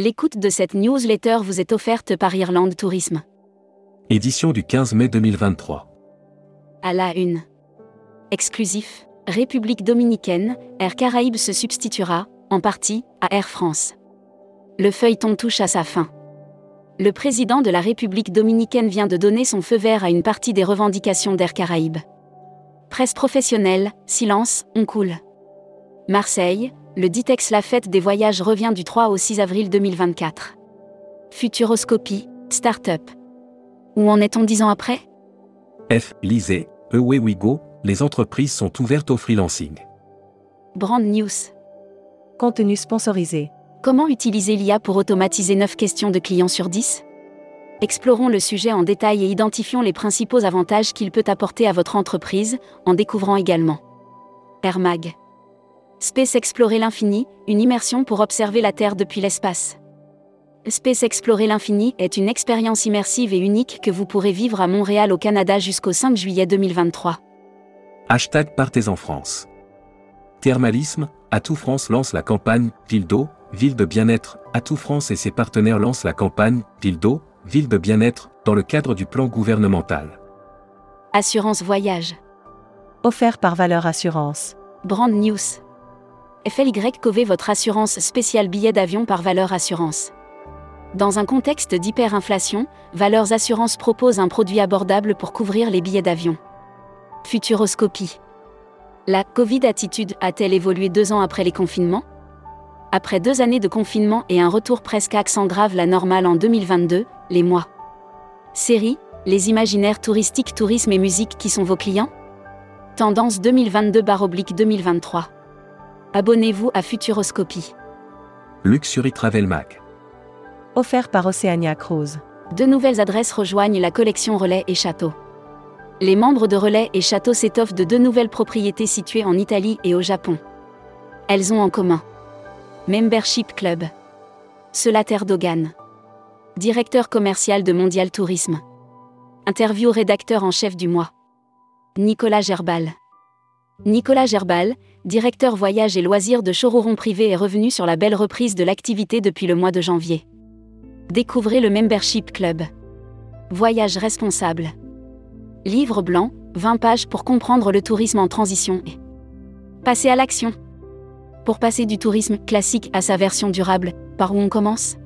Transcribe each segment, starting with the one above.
L'écoute de cette newsletter vous est offerte par Irlande Tourisme. Édition du 15 mai 2023. À la une. Exclusif. République dominicaine, Air Caraïbes se substituera, en partie, à Air France. Le feuilleton touche à sa fin. Le président de la République dominicaine vient de donner son feu vert à une partie des revendications d'Air Caraïbes. Presse professionnelle, silence, on coule. Marseille, le Ditex La Fête des Voyages revient du 3 au 6 avril 2024. Futuroscopie, start-up. Où en est-on dix ans après? F. Lisez, Away We Go, les entreprises sont ouvertes au freelancing. Brand News. Contenu sponsorisé. Comment utiliser l'IA pour automatiser 9 questions de clients sur 10 Explorons le sujet en détail et identifions les principaux avantages qu'il peut apporter à votre entreprise, en découvrant également Air Mag. Space Explorer l'infini, une immersion pour observer la Terre depuis l'espace. Space Explorer l'infini est une expérience immersive et unique que vous pourrez vivre à Montréal au Canada jusqu'au 5 juillet 2023. Hashtag Partez en France. Thermalisme, Atout France lance la campagne Ville d'eau, ville de bien-être. Atout France et ses partenaires lancent la campagne Ville d'eau, ville de bien-être dans le cadre du plan gouvernemental. Assurance voyage. Offert par Valeur Assurance. Brand News. FLY Cové votre assurance spéciale billet d'avion par Valeur Assurance. Dans un contexte d'hyperinflation, Valeurs Assurance propose un produit abordable pour couvrir les billets d'avion. Futuroscopie. La Covid-attitude a-t-elle évolué deux ans après les confinements? Après deux années de confinement et un retour presque accent grave la normale en 2022, les mois. Série, les imaginaires touristiques, tourisme et musique qui sont vos clients? Tendance 2022-2023. Abonnez-vous à Futuroscopie. Luxury Travel Mag. Offert par Oceania Cruise. Deux nouvelles adresses rejoignent la collection Relais et Château. Les membres de Relais et Château s'étoffent de deux nouvelles propriétés situées en Italie et au Japon. Elles ont en commun Membership Club. Solater Dogan. Directeur commercial de Mondial Tourisme. Interview rédacteur en chef du mois. Nicolas Gerbal. Nicolas Gerbal, directeur voyage et loisirs de Chororon Privé est revenu sur la belle reprise de l'activité depuis le mois de janvier. Découvrez le Membership Club. Voyage responsable. Livre blanc, 20 pages pour comprendre le tourisme en transition et passer à l'action. Pour passer du tourisme classique à sa version durable, par où on commence?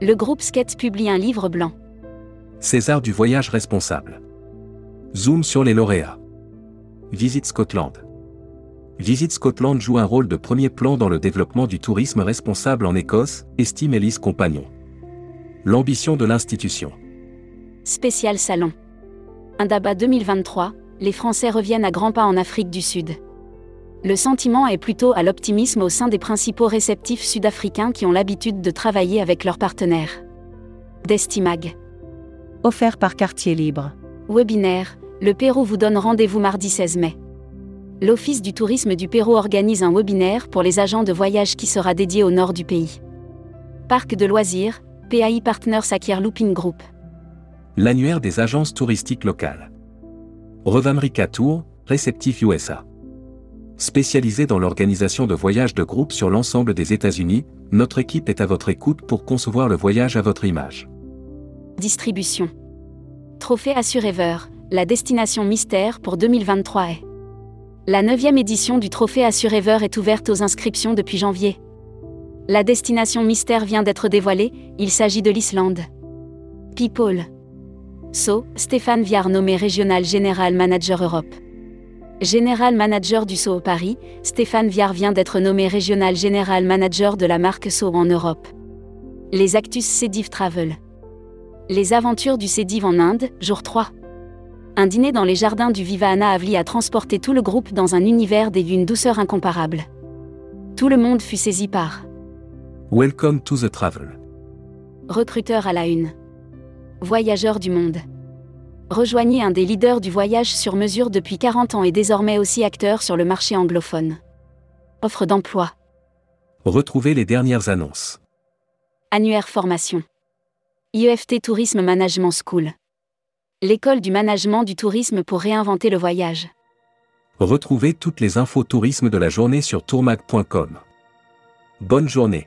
Le groupe Sketch publie un livre blanc. César du voyage responsable. Zoom sur les lauréats. Visite Scotland. Visite Scotland joue un rôle de premier plan dans le développement du tourisme responsable en Écosse, estime Elise Compagnon. L'ambition de l'institution. Spécial Salon. Indaba 2023, les Français reviennent à grands pas en Afrique du Sud. Le sentiment est plutôt à l'optimisme au sein des principaux réceptifs sud-africains qui ont l'habitude de travailler avec leurs partenaires. Destimag. Offert par Quartier Libre. Webinaire, le Pérou vous donne rendez-vous mardi 16 mai. L'Office du tourisme du Pérou organise un webinaire pour les agents de voyage qui sera dédié au nord du pays. Parc de loisirs, PAI Partners acquiert Looping Group. L'annuaire des agences touristiques locales. Revamrica Tour, réceptif USA. Spécialisé dans l'organisation de voyages de groupe sur l'ensemble des États-Unis, notre équipe est à votre écoute pour concevoir le voyage à votre image. Distribution. Trophée Assurever, la destination mystère pour 2023 est. La 9e édition du Trophée Assurever est ouverte aux inscriptions depuis janvier. La destination mystère vient d'être dévoilée, il s'agit de l'Islande. People. So, Stéphane Viard nommé Régional Général Manager Europe. Général Manager du SO Paris, Stéphane Viard vient d'être nommé Régional Général Manager de la marque SO en Europe. Les Actus Cédiv Travel. Les aventures du Cédiv en Inde, jour 3. Un dîner dans les jardins du Vivana Avli a transporté tout le groupe dans un univers et d'une douceur incomparable. Tout le monde fut saisi par Welcome to the travel. Recruteur à la une. Voyageurs du monde. Rejoignez un des leaders du voyage sur mesure depuis 40 ans et désormais aussi acteur sur le marché anglophone. Offre d'emploi. Retrouvez les dernières annonces. Annuaire formation. IEFT Tourisme Management School. L'école du management du tourisme pour réinventer le voyage. Retrouvez toutes les infos tourisme de la journée sur tourmag.com. Bonne journée.